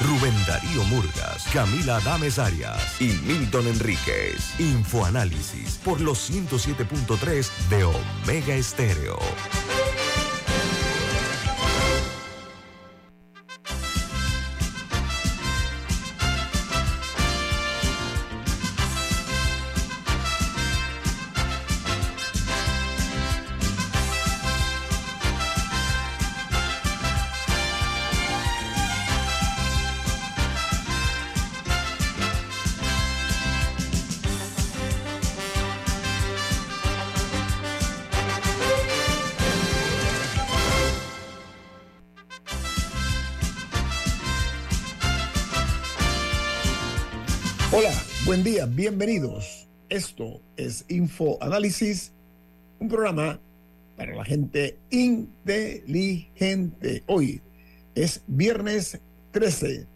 Rubén Darío Murgas, Camila Adames Arias y Milton Enríquez. Infoanálisis por los 107.3 de Omega Estéreo. Bienvenidos. Esto es Info Análisis, un programa para la gente inteligente. Hoy es viernes 13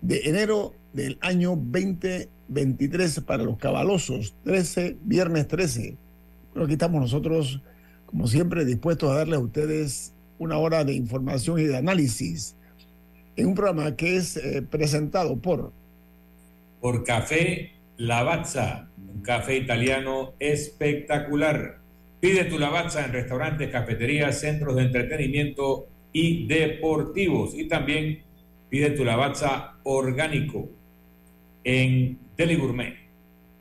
de enero del año 2023 para los cabalosos. 13, viernes 13. Bueno, aquí estamos nosotros, como siempre, dispuestos a darle a ustedes una hora de información y de análisis en un programa que es eh, presentado por por Café Lavazza, un café italiano espectacular. Pide tu Lavazza en restaurantes, cafeterías, centros de entretenimiento y deportivos. Y también pide tu Lavazza orgánico en Deli Gourmet.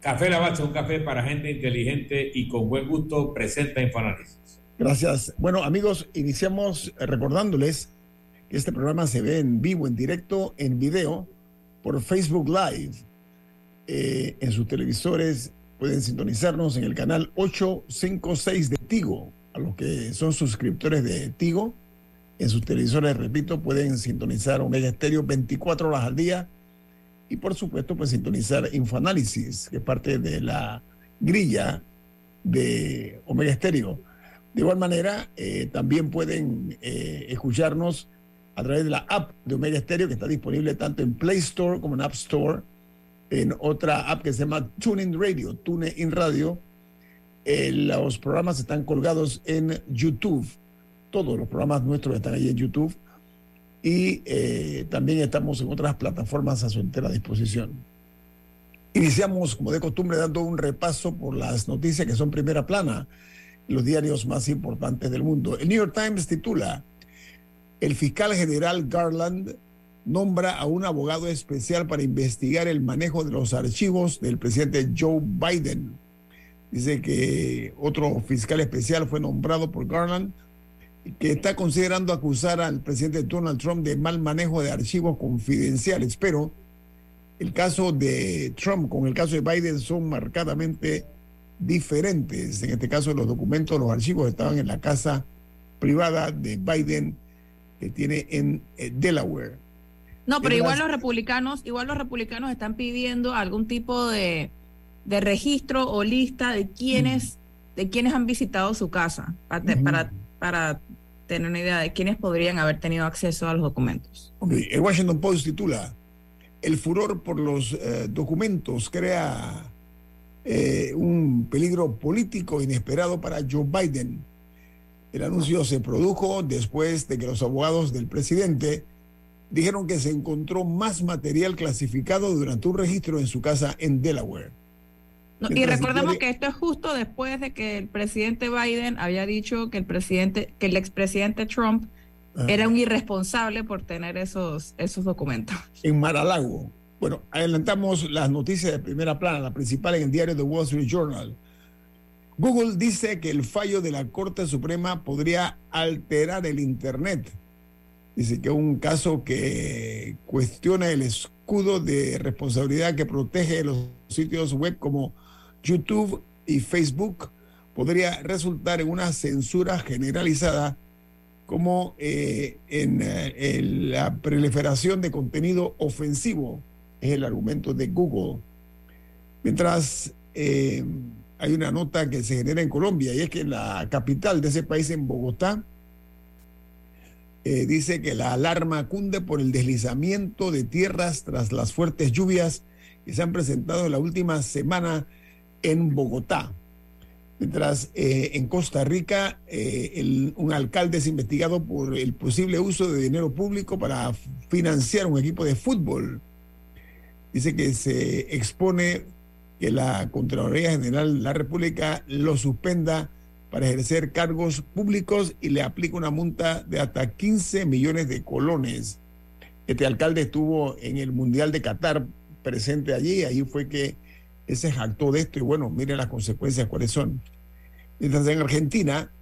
Café Lavazza, un café para gente inteligente y con buen gusto, presenta Infoanálisis. Gracias. Bueno, amigos, iniciamos recordándoles que este programa se ve en vivo, en directo, en video, por Facebook Live eh, en sus televisores. Pueden sintonizarnos en el canal 856 de Tigo. A los que son suscriptores de Tigo, en sus televisores, repito, pueden sintonizar Omega Estéreo 24 horas al día. Y por supuesto, pues sintonizar Infoanálisis, que es parte de la grilla de Omega Estéreo. De igual manera, eh, también pueden eh, escucharnos a través de la app de Omega Stereo, que está disponible tanto en Play Store como en App Store, en otra app que se llama TuneIn Radio, TuneIn Radio. Eh, los programas están colgados en YouTube. Todos los programas nuestros están ahí en YouTube. Y eh, también estamos en otras plataformas a su entera disposición. Iniciamos, como de costumbre, dando un repaso por las noticias que son primera plana, los diarios más importantes del mundo. El New York Times titula, el fiscal general Garland nombra a un abogado especial para investigar el manejo de los archivos del presidente Joe Biden. Dice que otro fiscal especial fue nombrado por Garland que está considerando acusar al presidente Donald Trump de mal manejo de archivos confidenciales, pero el caso de Trump con el caso de Biden son marcadamente diferentes. En este caso, los documentos, los archivos estaban en la casa privada de Biden que tiene en eh, Delaware. No, pero igual los republicanos, igual los republicanos están pidiendo algún tipo de, de registro o lista de quienes, de quienes han visitado su casa para, para, para, tener una idea de quiénes podrían haber tenido acceso a los documentos. Okay. El Washington Post titula El furor por los eh, documentos crea eh, un peligro político inesperado para Joe Biden. El anuncio se produjo después de que los abogados del presidente dijeron que se encontró más material clasificado durante un registro en su casa en Delaware. No, y recordemos que esto es justo después de que el presidente Biden había dicho que el presidente, que el expresidente Trump ah. era un irresponsable por tener esos, esos documentos. En Mar-a-Lago. Bueno, adelantamos las noticias de primera plana, la principal en el diario The Wall Street Journal. Google dice que el fallo de la Corte Suprema podría alterar el Internet. Dice que un caso que cuestiona el escudo de responsabilidad que protege los sitios web como YouTube y Facebook podría resultar en una censura generalizada como eh, en, eh, en, la proliferación de contenido ofensivo, es el argumento de Google. Mientras eh, hay una nota que se genera en Colombia y es que la capital de ese país, en Bogotá, eh, dice que la alarma cunde por el deslizamiento de tierras tras las fuertes lluvias que se han presentado en la última semana en Bogotá. Mientras eh, en Costa Rica eh, un alcalde es investigado por el posible uso de dinero público para financiar un equipo de fútbol. Dice que se expone que la Contraloría General de la República lo suspenda para ejercer cargos públicos y le aplica una multa de hasta 15 millones de colones. Este alcalde estuvo en el Mundial de Qatar presente allí, ahí fue que se jactó de esto y bueno, miren las consecuencias cuáles son. Mientras en Argentina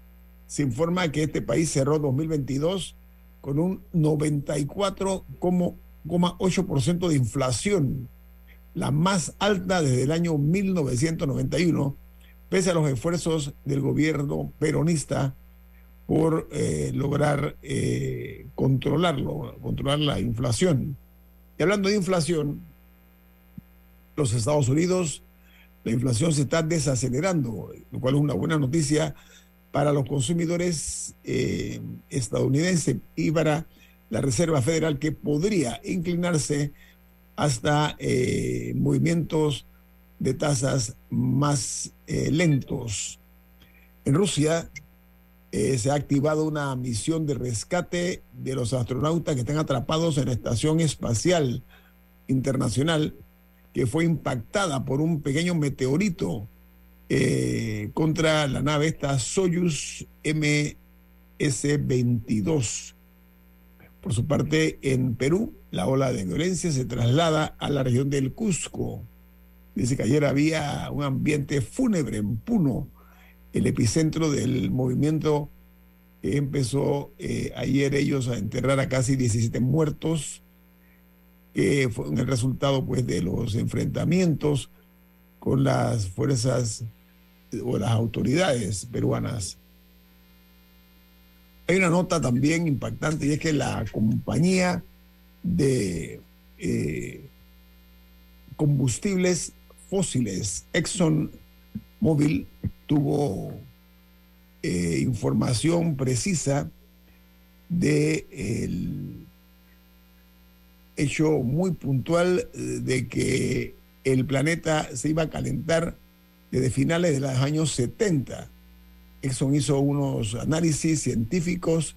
se informa que este país cerró 2022 con un 94,8% de inflación, la más alta desde el año 1991 pese a los esfuerzos del gobierno peronista por eh, lograr eh, controlarlo, controlar la inflación. Y hablando de inflación, los Estados Unidos, la inflación se está desacelerando, lo cual es una buena noticia para los consumidores eh, estadounidenses y para la Reserva Federal que podría inclinarse hasta movimientos de tasas más eh, lentos. En Rusia eh, se ha activado una misión de rescate de los astronautas que están atrapados en la Estación Espacial Internacional, que fue impactada por un pequeño meteorito eh, contra la nave esta Soyuz MS-22. Por su parte, en Perú, la ola de violencia se traslada a la región del Cusco Dice que ayer había un ambiente fúnebre en Puno, el epicentro del movimiento que empezó eh, ayer ellos a enterrar a casi 17 muertos, que fue el resultado pues de los enfrentamientos con las fuerzas o las autoridades peruanas. Hay una nota también impactante y es que la compañía de eh, combustibles fósiles. Exxon tuvo eh, información precisa de el hecho muy puntual de que el planeta se iba a calentar desde finales de los años 70. Exxon hizo unos análisis científicos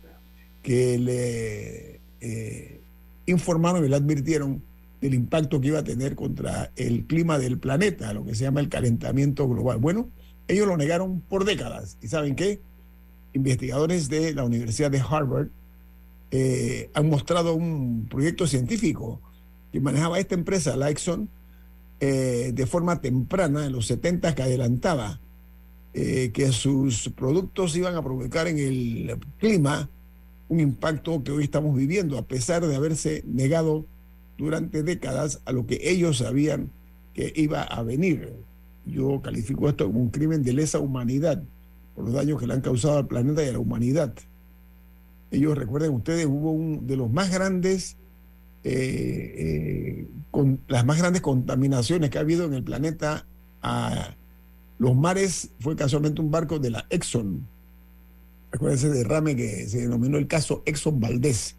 que le eh, informaron y le advirtieron del impacto que iba a tener contra el clima del planeta, lo que se llama el calentamiento global. Bueno, ellos lo negaron por décadas. ¿Y saben qué? Investigadores de la Universidad de Harvard eh, han mostrado un proyecto científico que manejaba esta empresa, la Exxon, eh, de forma temprana, en los 70, que adelantaba eh, que sus productos iban a provocar en el clima un impacto que hoy estamos viviendo, a pesar de haberse negado durante décadas a lo que ellos sabían que iba a venir. Yo califico esto como un crimen de lesa humanidad por los daños que le han causado al planeta y a la humanidad. Ellos, recuerden ustedes, hubo un de los más grandes, eh, eh, con las más grandes contaminaciones que ha habido en el planeta a los mares, fue casualmente un barco de la Exxon. Recuerden ese derrame que se denominó el caso Exxon Valdés.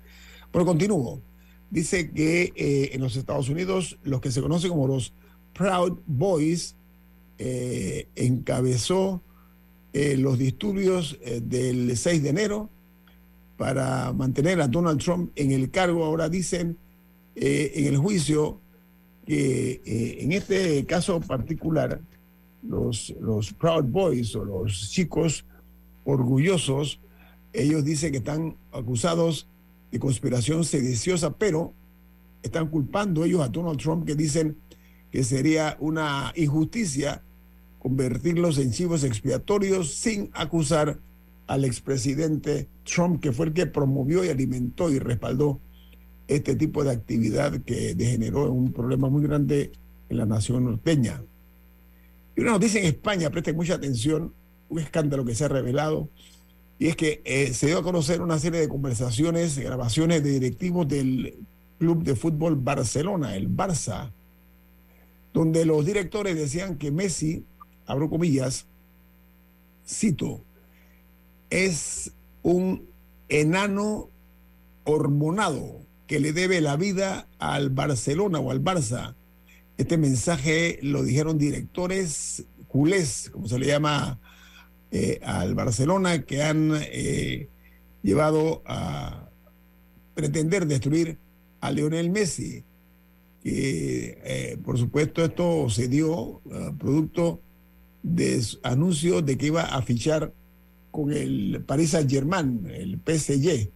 Pero continúo dice que eh, en los Estados Unidos los que se conocen como los Proud Boys eh, encabezó eh, los disturbios del 6 de enero para mantener a Donald Trump en el cargo. Ahora dicen en el juicio que en este caso particular los, los Proud Boys o los chicos orgullosos, ellos dicen que están acusados de conspiración sediciosa, pero están culpando ellos a Donald Trump que dicen que sería una injusticia convertirlos en chivos expiatorios sin acusar al expresidente Trump, que fue el que promovió y alimentó y respaldó este tipo de actividad que degeneró en un problema muy grande en la nación norteña. Y una noticia en España, presten mucha atención, un escándalo que se ha revelado y es que eh, se dio a conocer una serie de conversaciones, grabaciones de directivos del Club de Fútbol Barcelona, el Barça, donde los directores decían que Messi abro comillas, cito, es un enano hormonado que le debe la vida al Barcelona o al Barça. Este mensaje lo dijeron directores culés, como se le llama eh, al Barcelona, que han eh, llevado a pretender destruir a Lionel Messi. Que, eh, por supuesto, esto se dio producto de anuncio de que iba a fichar con el Paris Saint-Germain, el PSG,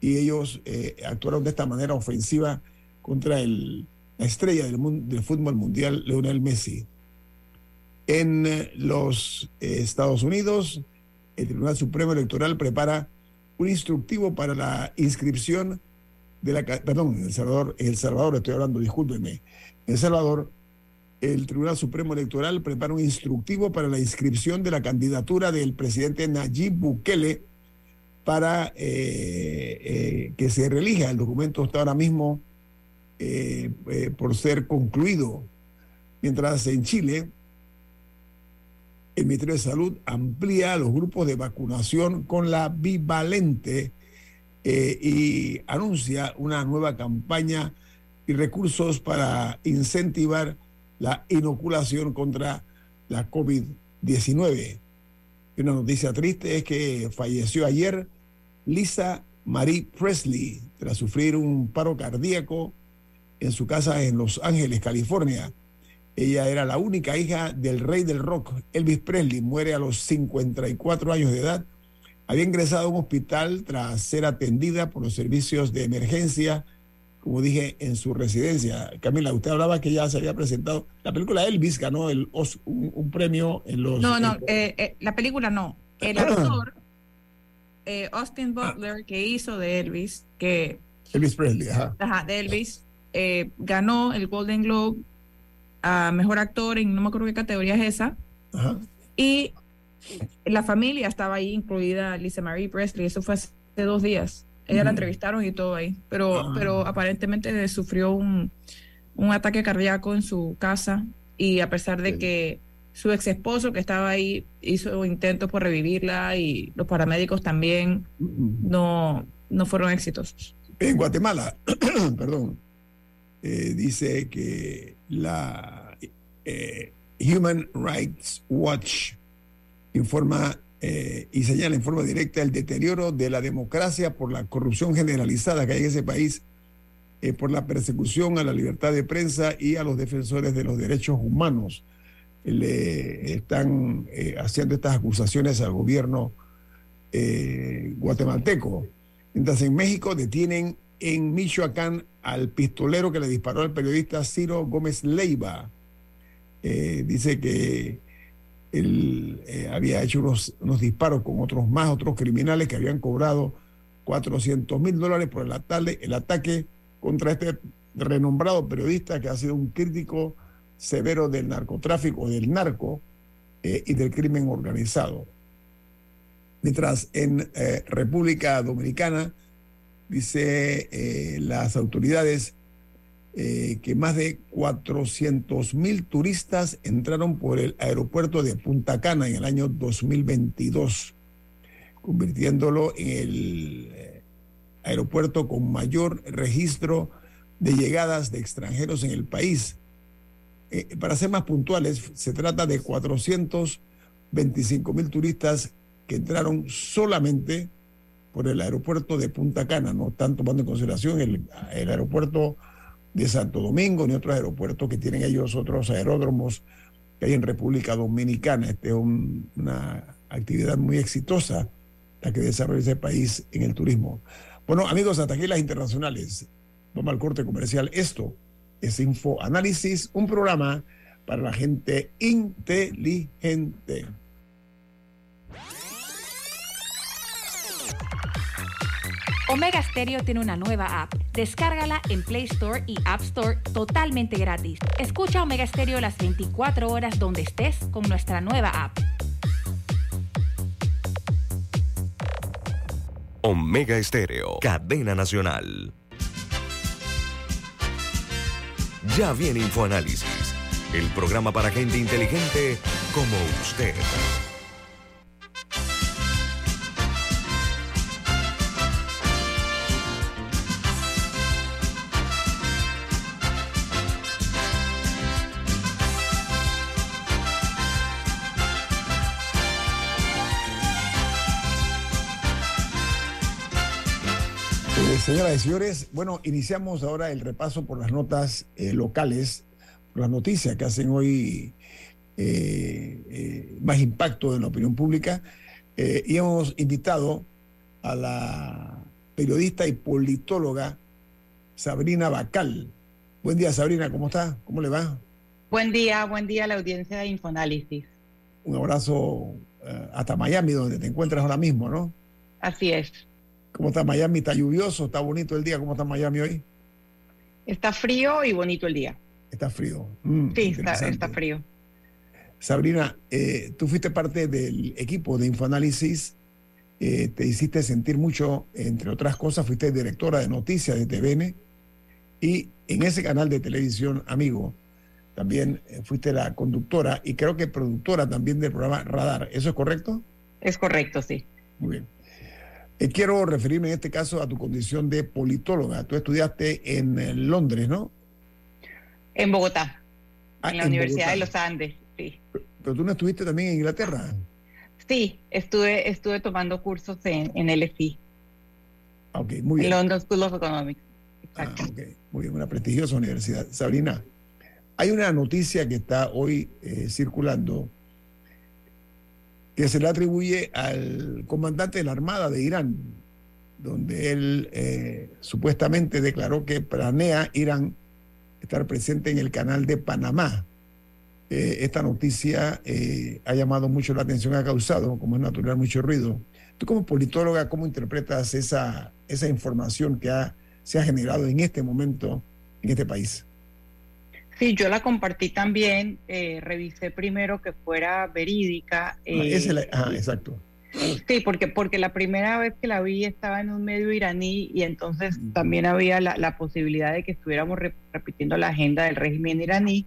y ellos actuaron de esta manera ofensiva contra el, la estrella del, del fútbol mundial, Lionel Messi. En eh, los eh, Estados Unidos, el Tribunal Supremo Electoral prepara un instructivo para la inscripción de la... Perdón, en El Salvador, El Salvador estoy hablando, discúlpenme. En El Salvador, el Tribunal Supremo Electoral prepara un instructivo para la inscripción de la candidatura del presidente Nayib Bukele para eh, que se reelija. El documento está ahora mismo por ser concluido. Mientras en Chile, el Ministerio de Salud amplía los grupos de vacunación con la bivalente eh, y anuncia una nueva campaña y recursos para incentivar la inoculación contra la COVID-19. Y una noticia triste es que falleció ayer Lisa Marie Presley tras sufrir un paro cardíaco en su casa en Los Ángeles, California. Ella era la única hija del rey del rock, Elvis Presley. Muere a los 54 años de edad. Había ingresado a un hospital tras ser atendida por los servicios de emergencia, como dije, en su residencia. Camila, usted hablaba que ya se había presentado. La película Elvis ganó el, un, premio en los... No, no, eh, eh, la película no. El actor eh, Austin Butler, que hizo de Elvis, que... Elvis Presley, ajá. Ajá, de Elvis, ganó el Golden Globe a mejor actor en no me acuerdo qué categoría es esa. Y la familia estaba ahí, incluida Lisa Marie Presley. Eso fue hace dos días. Ella la entrevistaron y todo ahí. Pero, ah. pero aparentemente sufrió un, un, ataque cardíaco en su casa. Y a pesar de que su ex esposo que estaba ahí hizo intentos por revivirla y los paramédicos también no, no fueron exitosos. En Guatemala, perdón, eh, dice que la eh, Human Rights Watch informa eh, y señala en forma directa el deterioro de la democracia por la corrupción generalizada que hay en ese país, por la persecución a la libertad de prensa y a los defensores de los derechos humanos. Le están haciendo estas acusaciones al gobierno guatemalteco. Mientras en México detienen en Michoacán al pistolero que le disparó al periodista Ciro Gómez Leiva. Eh, dice que él eh, había hecho unos, disparos con otros más, otros criminales que habían cobrado 400 mil dólares por el, ataque, el ataque contra este renombrado periodista que ha sido un crítico severo del narcotráfico, del narco eh, y del crimen organizado. Mientras en República Dominicana, dice eh, las autoridades eh, que más de 400 mil turistas entraron por el aeropuerto de Punta Cana en el año 2022, convirtiéndolo en el eh, aeropuerto con mayor registro de llegadas de extranjeros en el país. para ser más puntuales, se trata de 425 mil turistas que entraron solamente por el aeropuerto de Punta Cana, no están tomando en consideración el, aeropuerto de Santo Domingo ni otros aeropuertos que tienen ellos otros aeródromos que hay en República Dominicana. Esta es una actividad muy exitosa la que desarrolla ese país en el turismo. Bueno, amigos, hasta aquí las internacionales. Vamos al corte comercial. Esto es Info Análisis, un programa para la gente inteligente. Omega Stereo tiene una nueva app. Descárgala en Play Store y App Store totalmente gratis. Escucha Omega Stereo las 24 horas donde estés con nuestra nueva app. Omega Stereo, cadena nacional. Ya viene InfoAnálisis el programa para gente inteligente como usted. Señoras y señores, bueno, iniciamos ahora el repaso por las notas eh, locales, por las noticias que hacen hoy eh, eh, más impacto en la opinión pública. y hemos invitado a la periodista y politóloga Sabrina Bacal. Buen día, Sabrina, ¿cómo está? ¿Cómo le va? Buen día, buen día a la audiencia de Infoanálisis. Un abrazo hasta Miami, donde te encuentras ahora mismo, ¿no? Así es. ¿Cómo está Miami? ¿Está lluvioso? ¿Está bonito el día? ¿Cómo está Miami hoy? Está frío y bonito el día. Está frío. Mm, sí, está, frío. Sabrina, eh, tú fuiste parte del equipo de Infoanálisis. Eh, te hiciste sentir mucho, entre otras cosas, fuiste directora de noticias de TVN. Y en ese canal de televisión, amigo, también eh, fuiste la conductora y creo que productora también del programa Radar. ¿Eso es correcto? Es correcto, sí. Muy bien. Eh, quiero referirme en este caso a tu condición de politóloga. Tú estudiaste en eh, Londres, ¿no? En Bogotá, ah, en la Universidad de los Andes, sí. Pero, tú no estuviste también en Inglaterra. Sí, estuve, estuve tomando cursos en, en LSI. Ok, muy bien. En London School of Economics. Ah, muy bien, una prestigiosa universidad. Sabrina, hay una noticia que está hoy eh, circulando que se le atribuye al comandante de la Armada de Irán, donde él eh, supuestamente declaró que planea Irán estar presente en el canal de Panamá. Eh, esta noticia eh, ha llamado mucho la atención, ha causado, como es natural, mucho ruido. Tú como politóloga, ¿cómo interpretas esa, esa información que se ha generado en este momento en este país? Sí, yo la compartí también, eh, revisé primero que fuera verídica. Ah, eh, ah, exacto. Sí, porque, porque la primera vez que la vi estaba en un medio iraní y entonces también había la, posibilidad de que estuviéramos repitiendo la agenda del régimen iraní.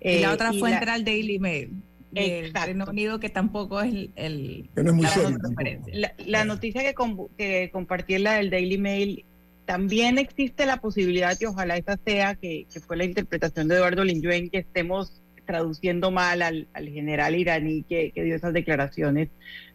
y la eh, otra fuente era el Daily Mail. El Reino Unido, que tampoco es el. no es muy serio. La, noticia que, que compartí en la del Daily Mail también existe la posibilidad, y ojalá esa sea, que, fue la interpretación de Eduardo Linjuen, que estemos traduciendo mal al, general iraní que, dio esas declaraciones.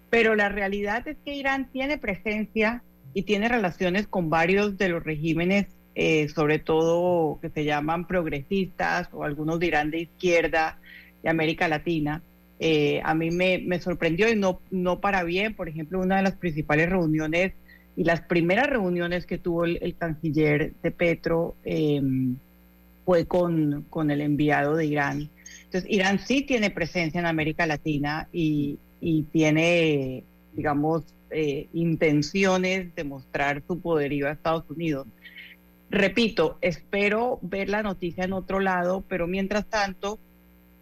Pero la realidad es que Irán tiene presencia y tiene relaciones con varios de los regímenes, eh, sobre todo que se llaman progresistas o algunos dirán de izquierda de América Latina. Eh, a mí me, me, sorprendió y no, no para bien, por ejemplo, una de las principales reuniones y las primeras reuniones que tuvo el, canciller de Petro em, fue con, con, el enviado de Irán. Entonces, Irán sí tiene presencia en América Latina y, tiene, digamos, eh, intenciones de mostrar su poderío a Estados Unidos. Repito, espero ver la noticia en otro lado, pero mientras tanto,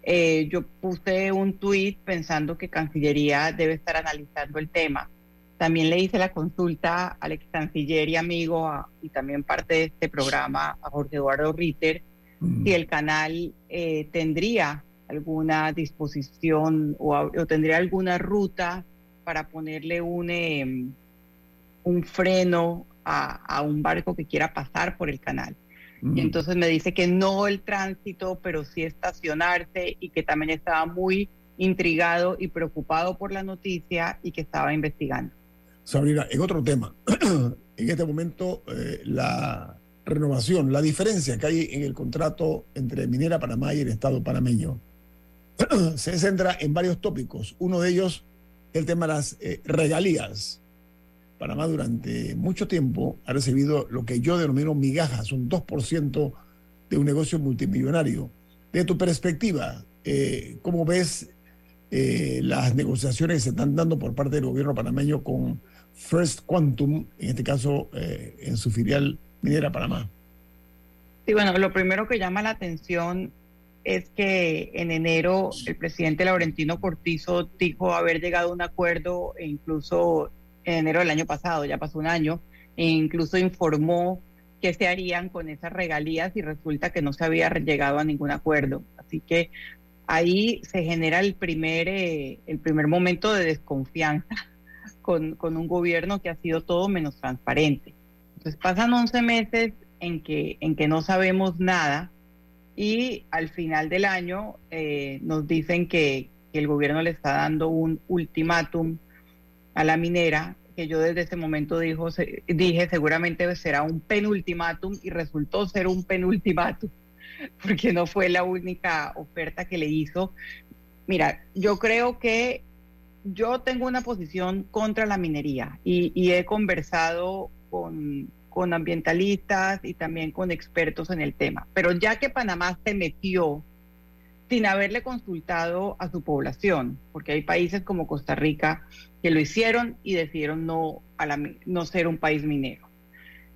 eh, yo puse un tuit pensando que Cancillería debe estar analizando el tema también le hice la consulta al ex canciller y amigo y también parte de este programa, a Jorge Eduardo Ritter, mm. si el canal eh, tendría alguna disposición o, tendría alguna ruta para ponerle un, em, un freno a, un barco que quiera pasar por el canal. Y mm. entonces me dice que no el tránsito, pero sí estacionarse y que también estaba muy intrigado y preocupado por la noticia y que estaba investigando. Sabrina, en otro tema, en este momento eh, la renovación, la diferencia que hay en el contrato entre Minera Panamá y el Estado panameño se centra en varios tópicos. Uno de ellos, el tema de las eh, regalías. Panamá durante mucho tiempo ha recibido lo que yo denomino migajas, un 2% de un negocio multimillonario. De tu perspectiva, eh, ¿cómo ves las negociaciones que se están dando por parte del gobierno panameño con First Quantum, en este caso eh, en su filial minera Panamá. Sí, bueno, lo primero que llama la atención es que en enero el presidente Laurentino Cortizo dijo haber llegado a un acuerdo, e incluso en enero del año pasado, ya pasó un año, e incluso informó qué se harían con esas regalías y resulta que no se había llegado a ningún acuerdo. Así que ahí se genera el primer, eh, el primer momento de desconfianza con, con, un gobierno que ha sido todo menos transparente. Entonces pasan 11 meses en que, en que no sabemos nada y al final del año eh, nos dicen que, que el gobierno le está dando un ultimátum a la minera que yo desde ese momento dijo, dije seguramente será un penultimátum y resultó ser un penultimátum porque no fue la única oferta que le hizo. Mira, yo creo que yo tengo una posición contra la minería y, he conversado con, con ambientalistas y también con expertos en el tema, pero ya que Panamá se metió sin haberle consultado a su población, porque hay países como Costa Rica que lo hicieron y decidieron no, a la, no ser un país minero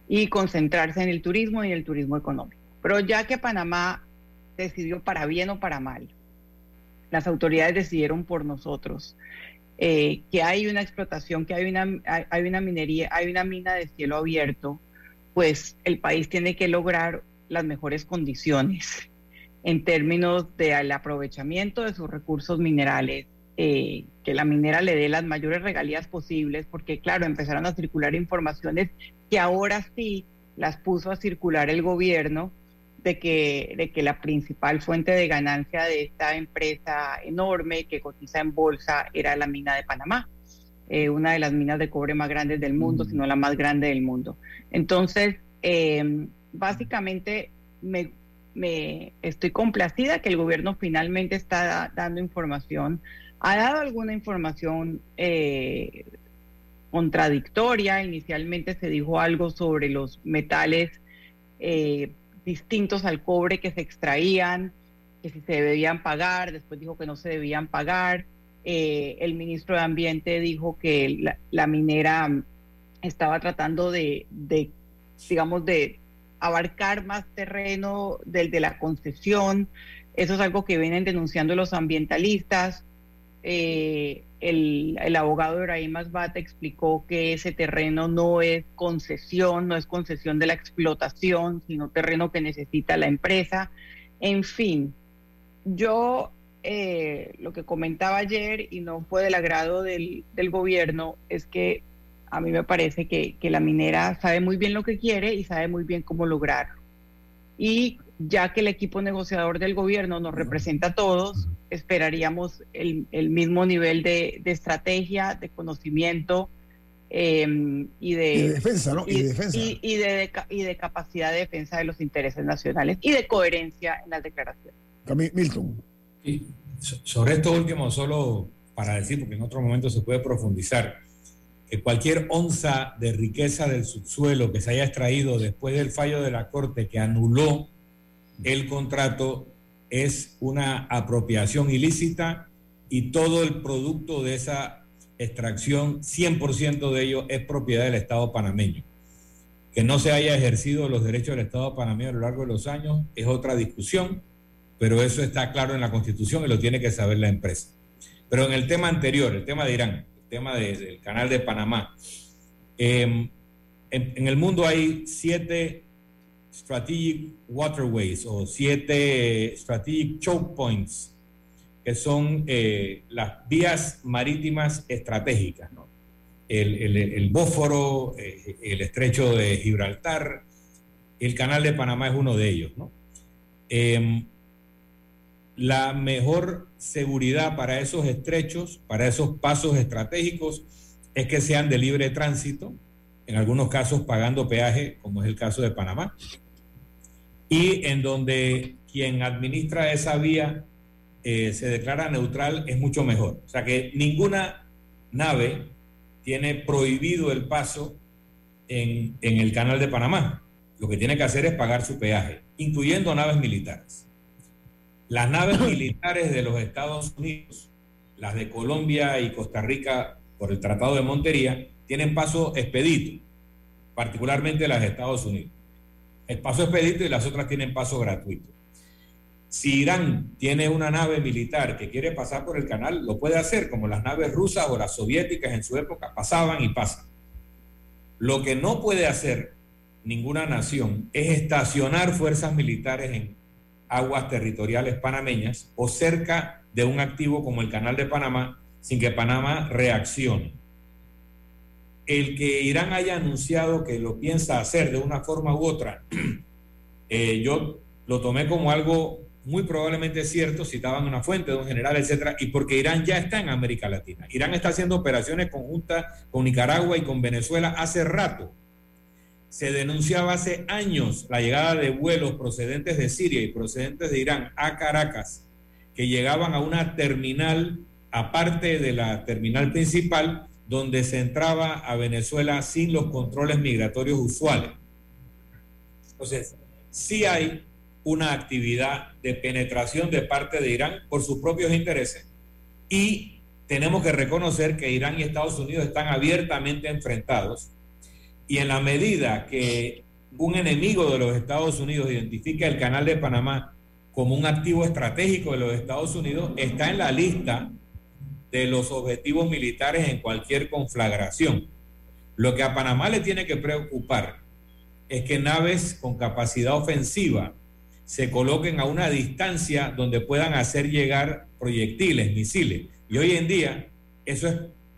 y concentrarse en el turismo y el turismo económico. Pero ya que Panamá decidió para bien o para mal, las autoridades decidieron por nosotros eh, que hay una explotación, que hay una, hay una minería, hay una mina de cielo abierto, pues el país tiene que lograr las mejores condiciones en términos del aprovechamiento de sus recursos minerales, eh, que la minera le dé las mayores regalías posibles, porque claro, empezaron a circular informaciones que ahora sí las puso a circular el gobierno de que, de que la principal fuente de ganancia de esta empresa enorme que cotiza en bolsa era la mina de Panamá, eh, una de las minas de cobre más grandes del mundo, mm. si no la más grande del mundo. Entonces, eh, básicamente me me estoy complacida que el gobierno finalmente está dando información. Ha dado alguna información eh, contradictoria. Inicialmente se dijo algo sobre los metales eh, distintos al cobre que se extraían, que si se debían pagar, después dijo que no se debían pagar. Eh, el ministro de Ambiente dijo que la, minera estaba tratando de digamos, de abarcar más terreno del de la concesión. Eso es algo que vienen denunciando los ambientalistas. Eh, el, el, abogado Ibrahim Asbata explicó que ese terreno no es concesión, no es concesión de la explotación, sino terreno que necesita la empresa. En fin, yo eh, lo que comentaba ayer y no fue del agrado del, del gobierno es que a mí me parece que, la minera sabe muy bien lo que quiere y sabe muy bien cómo lograrlo. Y ya que el equipo negociador del gobierno nos representa a todos, esperaríamos el, mismo nivel de, estrategia, de conocimiento em, y, de, defensa, ¿no? Y, de, y, de, capacidad de defensa de los intereses nacionales y de coherencia en las declaraciones. Milton. sobre esto último, solo para decir, porque en otro momento se puede profundizar que cualquier onza de riqueza del subsuelo que se haya extraído después del fallo de la Corte que anuló el contrato es una apropiación ilícita y todo el producto de esa extracción, 100% de ello es propiedad del Estado panameño. Que no se haya ejercido los derechos del Estado panameño a lo largo de los años es otra discusión, pero eso está claro en la Constitución y lo tiene que saber la empresa. Pero en el tema anterior, el tema de Irán, tema del canal de Panamá. Em, en, el mundo hay siete strategic waterways o siete strategic choke points, que son eh, las vías marítimas estratégicas. El, Bósforo, eh, el estrecho de Gibraltar, el canal de Panamá es uno de ellos. Em, la mejor seguridad para esos estrechos, para esos pasos estratégicos, es que sean de libre tránsito, en algunos casos pagando peaje, como es el caso de Panamá, y en donde quien administra esa vía eh, se declara neutral es mucho mejor. O sea que ninguna nave tiene prohibido el paso en, en el canal de Panamá. Lo que tiene que hacer es pagar su peaje, incluyendo naves militares. Las naves militares de los Estados Unidos, las de Colombia y Costa Rica por el Tratado de Montería, tienen paso expedito, particularmente las de Estados Unidos. El paso expedito y las otras tienen paso gratuito. Si Irán tiene una nave militar que quiere pasar por el canal, lo puede hacer, como las naves rusas o las soviéticas en su época pasaban y pasan. Lo que no puede hacer ninguna nación es estacionar fuerzas militares en aguas territoriales panameñas o cerca de un activo como el Canal de Panamá sin que Panamá reaccione. El que Irán haya anunciado que lo piensa hacer de una forma u otra, eh, yo lo tomé como algo muy probablemente cierto, citaban una fuente de un general, etcétera, y porque Irán ya está en América Latina. Irán está haciendo operaciones conjuntas con Nicaragua y con Venezuela hace rato. Se denunciaba hace años la llegada de vuelos procedentes de Siria y procedentes de Irán a Caracas, que llegaban a una terminal aparte de la terminal principal, donde se entraba a Venezuela sin los controles migratorios usuales. Entonces, sí hay una actividad de penetración de parte de Irán por sus propios intereses y tenemos que reconocer que Irán y Estados Unidos están abiertamente enfrentados y en la medida que un enemigo de los Estados Unidos identifica el canal de Panamá como un activo estratégico de los Estados Unidos, está en la lista de los objetivos militares en cualquier conflagración. Lo que a Panamá le tiene que preocupar es que naves con capacidad ofensiva se coloquen a una distancia donde puedan hacer llegar proyectiles, misiles. Y hoy en día, eso es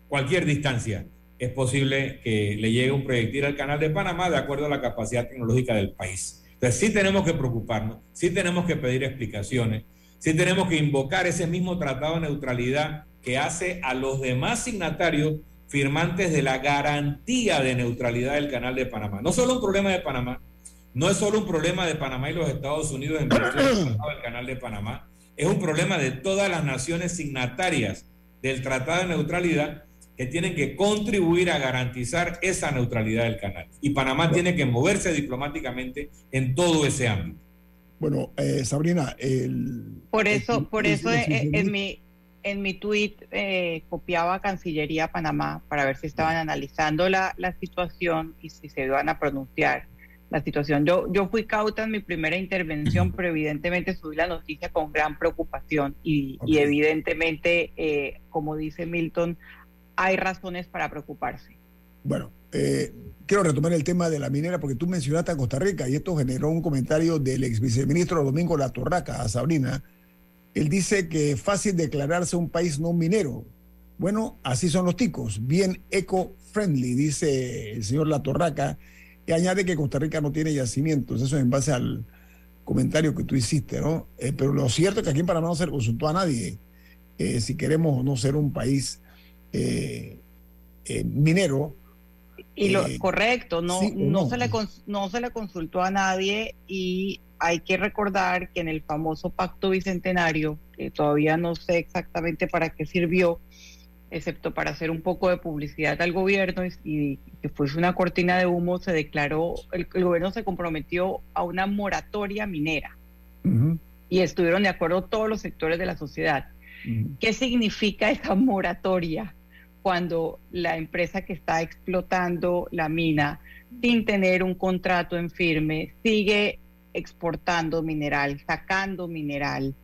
cualquier distancia. Es posible que le llegue un proyectil al canal de Panamá de acuerdo a la capacidad tecnológica del país. Entonces sí tenemos que preocuparnos, sí tenemos que pedir explicaciones, sí tenemos que invocar ese mismo tratado de neutralidad que hace a los demás signatarios firmantes de la garantía de neutralidad del canal de Panamá. No solo un problema de Panamá, no es solo un problema de Panamá y los Estados Unidos en virtud del canal de Panamá, es un problema de todas las naciones signatarias del Tratado de Neutralidad que tienen que contribuir a garantizar esa neutralidad del canal. Y Panamá tiene que moverse diplomáticamente en todo ese ámbito. Bueno, eh, Sabrina, el... Por eso, por eso en, mi, en mi tweet eh, copiaba Cancillería Panamá para ver si estaban analizando la, la situación y si se iban a pronunciar la situación. Yo, yo fui cauta en mi primera intervención, pero evidentemente subí la noticia con gran preocupación y, evidentemente, eh, como dice Milton, hay razones para preocuparse. Bueno, eh, quiero retomar el tema de la minera porque tú mencionaste a Costa Rica y esto generó un comentario del ex viceministro Domingo La Torraca a Sabrina. Él dice que es fácil declararse un país no minero. Bueno, así son los ticos, bien eco-friendly, dice el señor La Torraca y añade que Costa Rica no tiene yacimientos. Eso es en base al comentario que tú hiciste, ¿no? Eh, pero lo cierto es que aquí en Panamá no se consultó a nadie eh, si queremos no ser un país eh, minero. Y lo correcto, no, no, Se le, no se le consultó a nadie y hay que recordar que en el famoso pacto bicentenario, que todavía no sé exactamente para qué sirvió, excepto para hacer un poco de publicidad al gobierno y, que fuese una cortina de humo, se declaró, el, gobierno se comprometió a una moratoria minera. Y estuvieron de acuerdo todos los sectores de la sociedad. ¿Qué significa esa moratoria cuando la empresa que está explotando la mina sin tener un contrato en firme sigue exportando mineral, sacando mineral?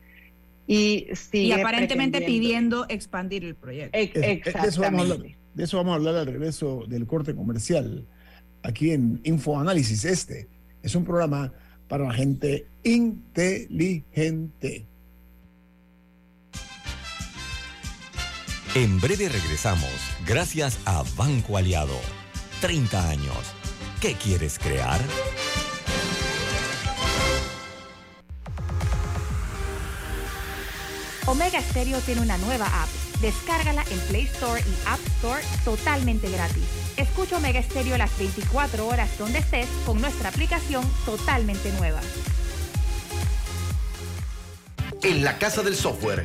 y, aparentemente pidiendo expandir el proyecto. De eso, vamos a hablar, al regreso del corte comercial aquí en Infoanálisis. Este es un programa para la gente inteligente. En breve regresamos, gracias a Banco Aliado. 30 años. ¿Qué quieres crear? Omega Stereo tiene una nueva app. Descárgala en Play Store y App Store totalmente gratis. Escucha Omega Stereo las 24 horas donde estés con nuestra aplicación totalmente nueva. En la Casa del Software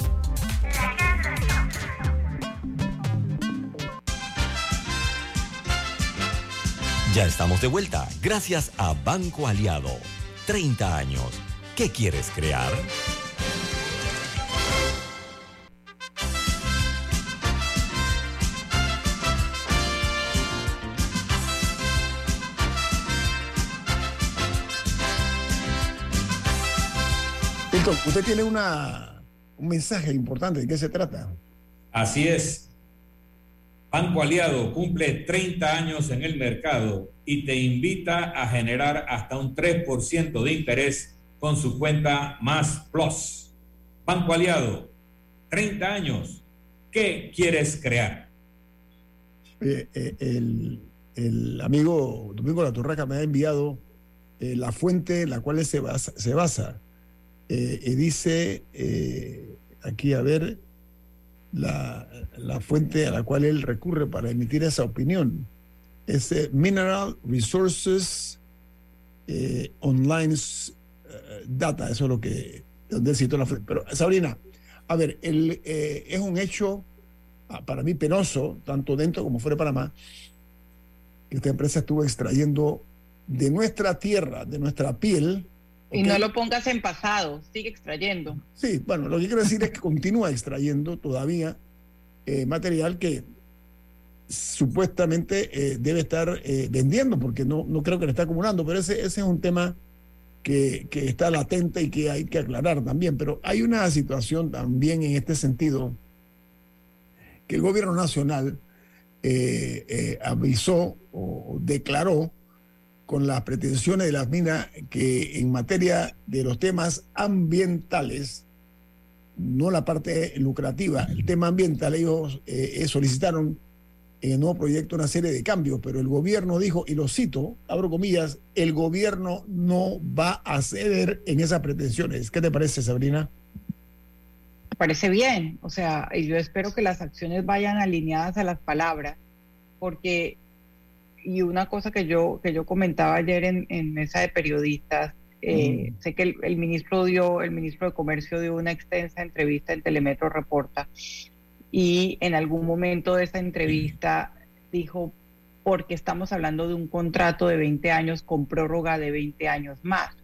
Ya estamos de vuelta, gracias a Banco Aliado. 30 años. ¿Qué quieres crear? Víctor, usted tiene un mensaje importante. ¿De qué se trata? Así es. Banco Aliado cumple 30 años en el mercado y te invita a generar hasta un 3% de interés con su cuenta Más Plus. Banco Aliado, 30 años. ¿Qué quieres crear? Eh, el, amigo Domingo La Torraca me ha enviado eh, la fuente en la cual se basa. Se basa. Eh, y dice aquí, a ver, la, fuente a la cual él recurre para emitir esa opinión. Es Mineral Resources Online Data, eso es lo que, donde cito la fuente. Pero Sabrina, a ver, el, es un hecho Ah, para mí penoso, tanto dentro como fuera de Panamá, que esta empresa estuvo extrayendo de nuestra tierra, de nuestra piel. Y no lo pongas en pasado, sigue extrayendo. Sí, bueno, lo que quiero decir es que continúa extrayendo todavía eh, material que supuestamente eh, debe estar eh, vendiendo, porque no, no creo que le está acumulando, pero ese, ese es un tema que, que, está latente y que hay que aclarar también. Pero hay una situación también en este sentido que el gobierno nacional avisó o declaró con las pretensiones de las minas que en materia de los temas ambientales, no la parte lucrativa, el tema ambiental, ellos eh, solicitaron en el nuevo proyecto una serie de cambios, pero el gobierno dijo, y lo cito, abro comillas, el gobierno no va a ceder en esas pretensiones. ¿Qué te parece, Sabrina? parece bien, o sea, yo espero que las acciones vayan alineadas a las palabras, porque, y una cosa que yo, que yo comentaba ayer en, en mesa de periodistas, eh, sé que el, ministro dio, el ministro de Comercio dio una extensa entrevista en Telemetro Reporta, y en algún momento de esa entrevista dijo, porque estamos hablando de un contrato de 20 años con prórroga de 20 años más.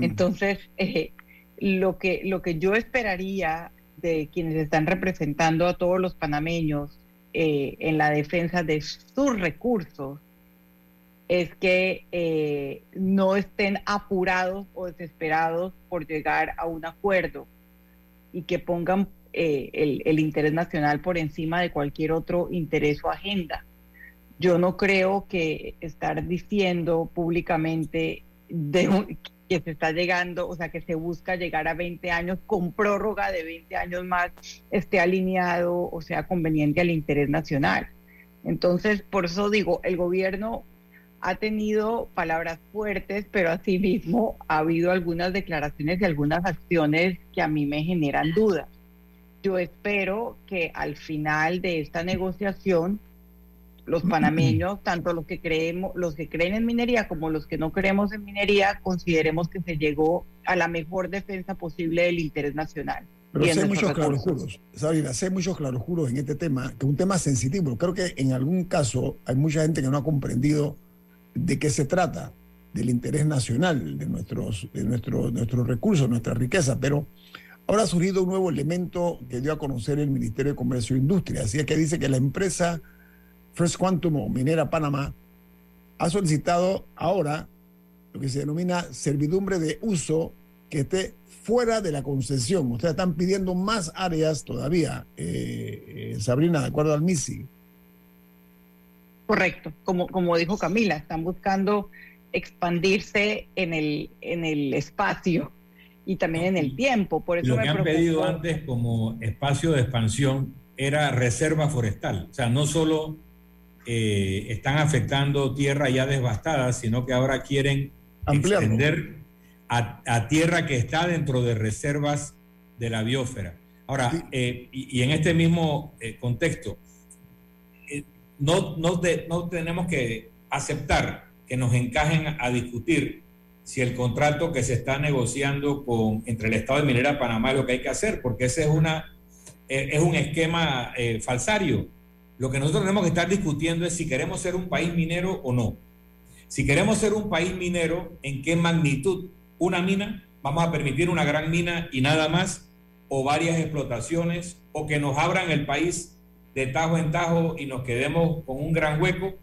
Entonces, eh, lo que, lo que yo esperaría de quienes están representando a todos los panameños eh, en la defensa de sus recursos es que eh, no estén apurados o desesperados por llegar a un acuerdo y que pongan eh, el, interés nacional por encima de cualquier otro interés o agenda. Yo no creo que estar diciendo públicamente de que se está llegando, o sea, que se busca llegar a 20 años con prórroga de 20 años más, esté alineado o sea conveniente al interés nacional. Entonces, por eso digo, el gobierno ha tenido palabras fuertes, pero asimismo ha habido algunas declaraciones y algunas acciones que a mí me generan dudas. Yo espero que al final de esta negociación los panameños, tanto los que creemos, los que creen en minería como los que no creemos en minería, consideremos que se llegó a la mejor defensa posible del interés nacional. Pero sé muchos claroscuros, Sabrina, sé muchos claroscuros en este tema, que es un tema sensitivo. Creo que en algún caso hay mucha gente que no ha comprendido de qué se trata, del interés nacional, de nuestros, de nuestros, nuestros recursos, nuestra riqueza, pero ahora ha surgido un nuevo elemento que dio a conocer el Ministerio de Comercio e Industria, así es que dice que la empresa First Quantum o Minera Panamá ha solicitado ahora lo que se denomina servidumbre de uso que esté fuera de la concesión. Ustedes están pidiendo más áreas todavía, eh, eh, Sabrina, de acuerdo al MISI. Correcto, como, como dijo Camila, están buscando expandirse en el, en el espacio y también en el tiempo. Por eso Lo que han pedido antes como espacio de expansión era reserva forestal, o sea, no solo eh, están afectando tierra ya devastada, sino que ahora quieren extender a, tierra que está dentro de reservas de la biosfera. Ahora, eh, y, en este mismo eh, contexto, no, no, no tenemos que aceptar que nos encajen a discutir si el contrato que se está negociando con, entre el Estado de Minera Panamá es lo que hay que hacer, porque ese es, una, es un esquema falsario lo que nosotros tenemos que estar discutiendo es si queremos ser un país minero o no. Si queremos ser un país minero, ¿en qué magnitud? ¿Una mina? ¿Vamos a permitir una gran mina y nada más? ¿O varias explotaciones? ¿O que nos abran el país de tajo en tajo y nos quedemos con un gran hueco?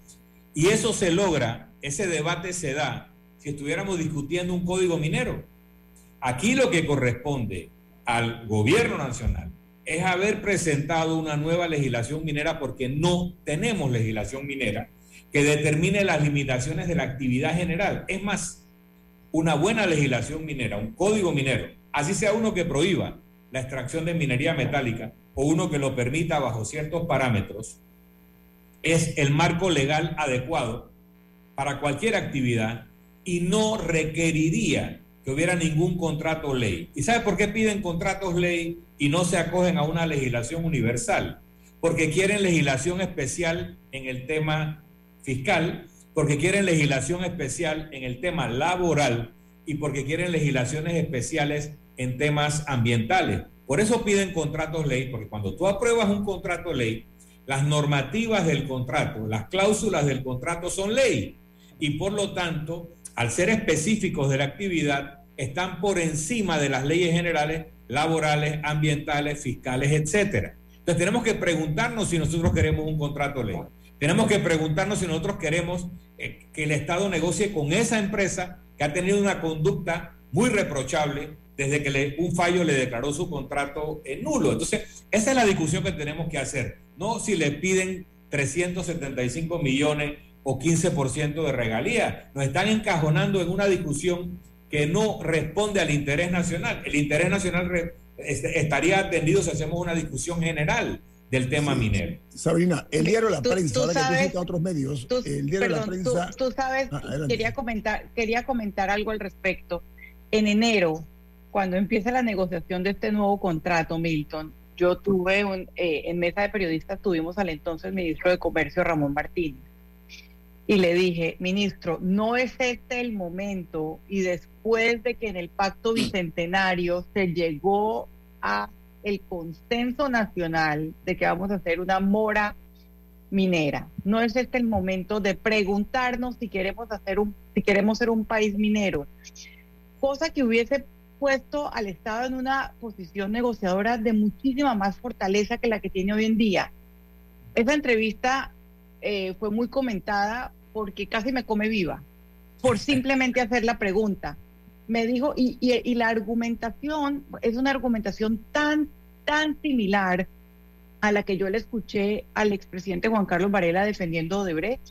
Y eso se logra, ese debate se da si estuviéramos discutiendo un código minero. Aquí lo que corresponde al gobierno nacional es haber presentado una nueva legislación minera porque no tenemos legislación minera que determine las limitaciones de la actividad general. Es más, una buena legislación minera, un código minero, así sea uno que prohíba la extracción de minería metálica o uno que lo permita bajo ciertos parámetros, es el marco legal adecuado para cualquier actividad y no requeriría que hubiera ningún contrato ley. ¿Y sabe por qué piden contratos ley y no se acogen a una legislación universal? Porque quieren legislación especial en el tema fiscal, porque quieren legislación especial en el tema laboral y porque quieren legislaciones especiales en temas ambientales. Por eso piden contratos ley, porque cuando tú apruebas un contrato ley, las normativas del contrato, las cláusulas del contrato son ley y por lo tanto, al ser específicos de la actividad, están por encima de las leyes generales laborales, ambientales, fiscales, etcétera. Entonces tenemos que preguntarnos si nosotros queremos un contrato ley. Tenemos que preguntarnos si nosotros queremos eh, que el Estado negocie con esa empresa que ha tenido una conducta muy reprochable desde que un fallo le declaró su contrato en nulo. Entonces, esa es la discusión que tenemos que hacer. No si le piden 375 millones o 15% de regalía. Nos están encajonando en una discusión que no responde al interés nacional. El interés nacional estaría atendido si hacemos una discusión general del tema minero. Sabrina, el diario La Prensa, ahora que tú otros medios, el diario La Prensa... Tú, sabes, ah, quería, comentar, quería comentar algo al respecto. En enero, cuando empieza la negociación de este nuevo contrato, Milton, yo tuve un, eh, en mesa de periodistas, tuvimos al entonces ministro de Comercio, Ramón Martínez y le dije, ministro, no es este el momento y después de que en el pacto bicentenario se llegó a el consenso nacional de que vamos a hacer una mora minera, no es este el momento de preguntarnos si queremos hacer un si queremos ser un país minero, cosa que hubiese puesto al Estado en una posición negociadora de muchísima más fortaleza que la que tiene hoy en día. Esa entrevista eh, fue muy comentada porque casi me come viva, por simplemente hacer la pregunta. Me dijo, y, y, la argumentación es una argumentación tan, tan similar a la que yo le escuché al expresidente Juan Carlos Varela defendiendo Odebrecht,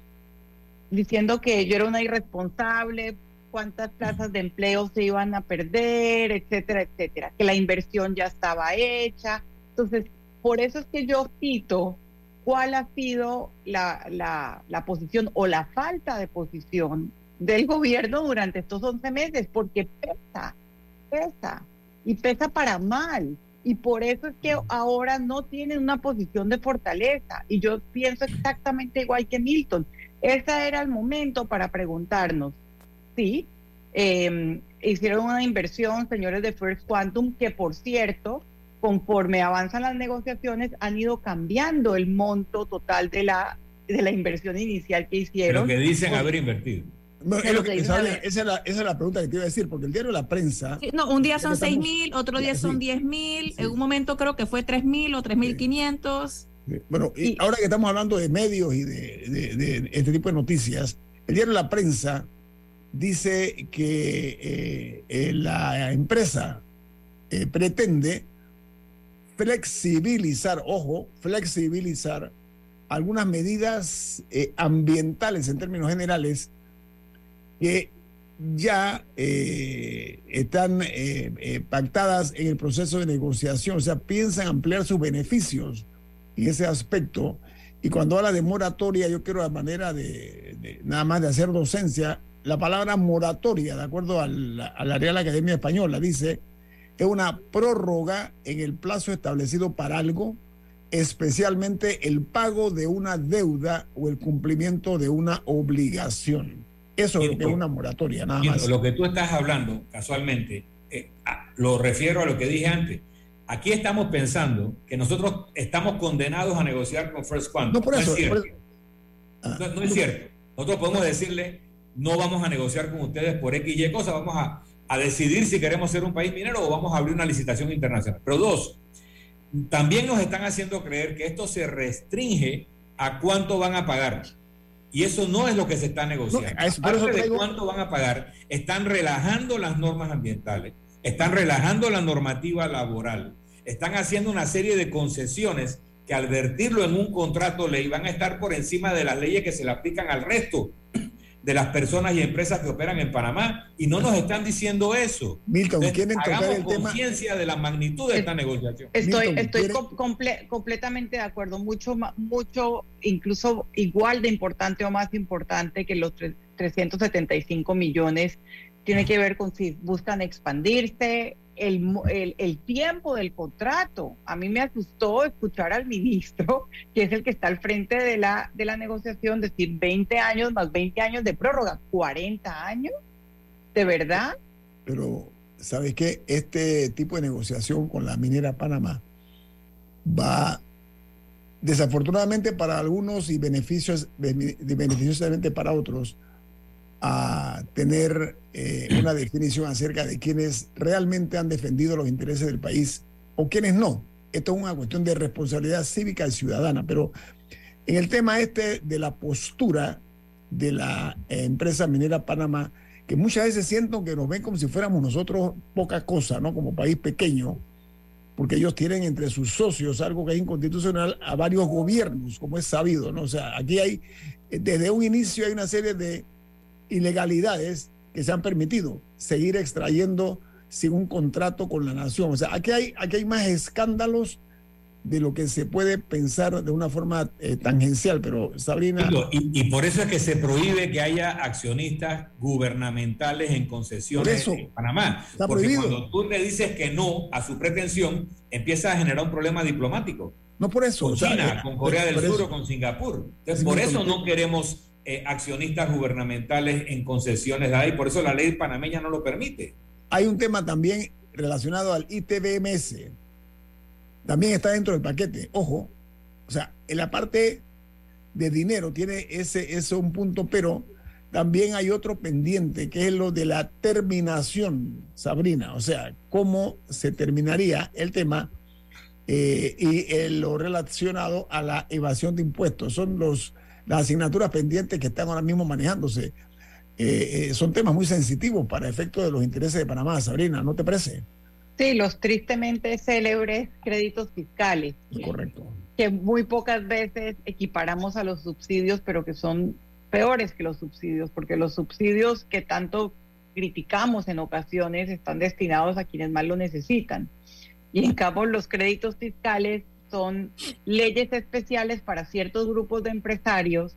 diciendo que yo era una irresponsable, cuántas plazas de empleo se iban a perder, etcétera, etcétera, que la inversión ya estaba hecha. Entonces, por eso es que yo cito cuál ha sido la, la, posición o la falta de posición del gobierno durante estos 11 meses, porque pesa, pesa, y pesa para mal. Y por eso es que ahora no tienen una posición de fortaleza. Y yo pienso exactamente igual que Milton. Ese era el momento para preguntarnos, ¿sí? Eh, hicieron una inversión, señores de First Quantum, que por cierto, conforme avanzan las negociaciones, han ido cambiando el monto total de la, de la inversión inicial que hicieron. Lo que dicen haber invertido. esa, es la, esa, es la, pregunta que te iba a decir, porque el diario La Prensa... no, un día son 6 mil, otro día son 10 mil, en un momento creo que fue 3 mil o 3 mil 500. Bueno, y, ahora que estamos hablando de medios y de, de, este tipo de noticias, el diario La Prensa dice que eh, eh, la empresa eh, pretende flexibilizar, ojo, flexibilizar algunas medidas eh, ambientales en términos generales que ya eh, están eh, pactadas en el proceso de negociación, o sea, piensan ampliar sus beneficios en ese aspecto. Y cuando habla de moratoria, yo quiero a manera de, nada más de hacer docencia, la palabra moratoria, de acuerdo a la Real Academia Española, dice es una prórroga en el plazo establecido para algo, especialmente el pago de una deuda o el cumplimiento de una obligación. Eso es una moratoria, nada más. Lo que tú estás hablando, casualmente, eh, lo refiero a lo que dije antes. Aquí estamos pensando que nosotros estamos condenados a negociar con First Quantum. No, por eso. No es cierto. Ah. no, es cierto. Nosotros podemos decirle, no vamos a negociar con ustedes por X y Y cosas, vamos a a decidir si queremos ser un país minero o vamos a abrir una licitación internacional. Pero dos, también nos están haciendo creer que esto se restringe a cuánto van a pagar. Y eso no es lo que se está negociando. No, Aparte de cuánto van a pagar, están relajando las normas ambientales, están relajando la normativa laboral, están haciendo una serie de concesiones que al vertirlo en un contrato ley van a estar por encima de las leyes que se le aplican al resto de las personas y empresas que operan en Panamá y no nos están diciendo eso. Milton, ¿quieren tocar el tema? conciencia de la magnitud de esta negociación. Estoy, estoy completamente de acuerdo, mucho, mucho, incluso igual de importante o más importante que los 375 millones tiene que ver con si buscan expandirse, el, el, tiempo del contrato. A mí me asustó escuchar al ministro, que es el que está al frente de la, de la negociación, decir 20 años más 20 años de prórroga, 40 años, ¿de verdad? Pero, ¿sabes qué? Este tipo de negociación con la minera Panamá va, desafortunadamente para algunos y beneficios, beneficiosamente para otros, a tener eh, una definición acerca de quienes realmente han defendido los intereses del país o quienes no. Esto es una cuestión de responsabilidad cívica y ciudadana, pero en el tema este de la postura de la eh, empresa minera Panamá, que muchas veces siento que nos ven como si fuéramos nosotros poca cosa, ¿no? Como país pequeño, porque ellos tienen entre sus socios algo que es inconstitucional a varios gobiernos, como es sabido, ¿no? O sea, aquí hay, desde un inicio hay una serie de ilegalidades que se han permitido seguir extrayendo sin un contrato con la nación. O sea, aquí hay, aquí hay más escándalos de lo que se puede pensar de una forma eh, tangencial, pero Sabrina... Y, por eso es que se prohíbe que haya accionistas gubernamentales en concesiones en Panamá. porque cuando tú le dices que no a su pretensión, empieza a generar un problema diplomático. No por eso. Con China, con Corea del Sur o con Singapur. Entonces, por eso no queremos eh, accionistas gubernamentales en concesiones de ahí. Por eso la ley panameña no lo permite. Hay un tema también relacionado al ITBMS. También está dentro del paquete. Ojo, o sea, en la parte de dinero tiene ese, ese un punto, pero también hay otro pendiente, que es lo de la terminación, Sabrina. O sea, cómo se terminaría el tema eh, y lo relacionado a la evasión de impuestos. Son los las asignaturas pendientes que están ahora mismo manejándose. Eh, eh, son temas muy sensitivos para efectos de los intereses de Panamá, Sabrina, ¿no te parece? Sí, los tristemente célebres créditos fiscales. Correcto. Que muy pocas veces equiparamos a los subsidios, pero que son peores que los subsidios, porque los subsidios que tanto criticamos en ocasiones están destinados a quienes más lo necesitan. Y en cambio los créditos fiscales son leyes especiales para ciertos grupos de empresarios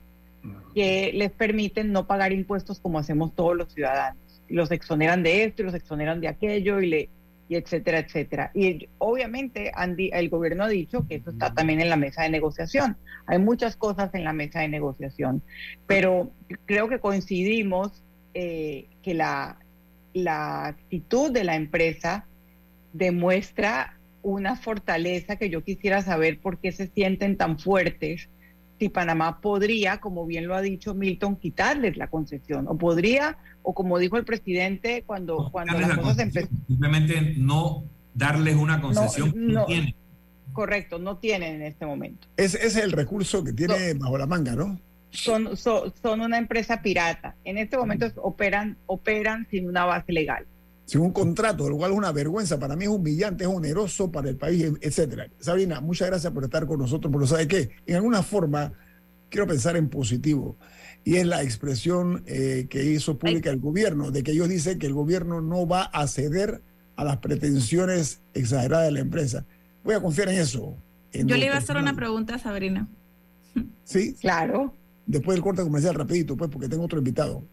que les permiten no pagar impuestos como hacemos todos los ciudadanos. Los exoneran de esto y los exoneran de aquello y le y etcétera, etcétera. Y obviamente Andy, el gobierno ha dicho que eso está también en la mesa de negociación. Hay muchas cosas en la mesa de negociación, pero creo que coincidimos eh, que la, la actitud de la empresa demuestra una fortaleza que yo quisiera saber por qué se sienten tan fuertes si Panamá podría, como bien lo ha dicho Milton, quitarles la concesión, o podría, o como dijo el presidente cuando, cuando las cosas empezaron. Simplemente no darles una concesión que no, tienen. Correcto, no tienen en este momento. Ese es el recurso que tiene bajo la manga, ¿no? Son, son, son, una empresa pirata. En este momento operan, operan sin una base legal sin un contrato, lo cual es una vergüenza, para mí es humillante, es oneroso para el país, etcétera. Sabrina, muchas gracias por estar con nosotros, pero ¿sabe qué? En alguna forma quiero pensar en positivo y es la expresión eh, que hizo pública el gobierno, de que ellos dicen que el gobierno no va a ceder a las pretensiones exageradas de la empresa. Voy a confiar en eso. Yo le iba a hacer una pregunta a Sabrina. Sí. Claro. Después del corte comercial, rapidito, pues, porque tengo otro invitado.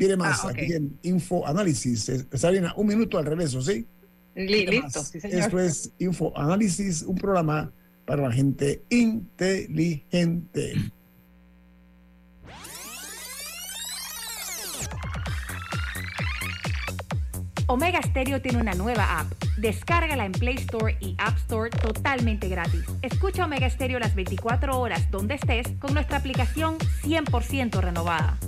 Viene más ah, aquí en Info Análisis. Sabrina, un minuto al revés, ¿sí? Listo, sí, señor. Esto es Info Análisis, un programa para la gente inteligente. Omega Stereo tiene una nueva app. Descárgala en Play Store y App Store totalmente gratis. Escucha Omega Stereo las 24 horas donde estés con nuestra aplicación 100% renovada.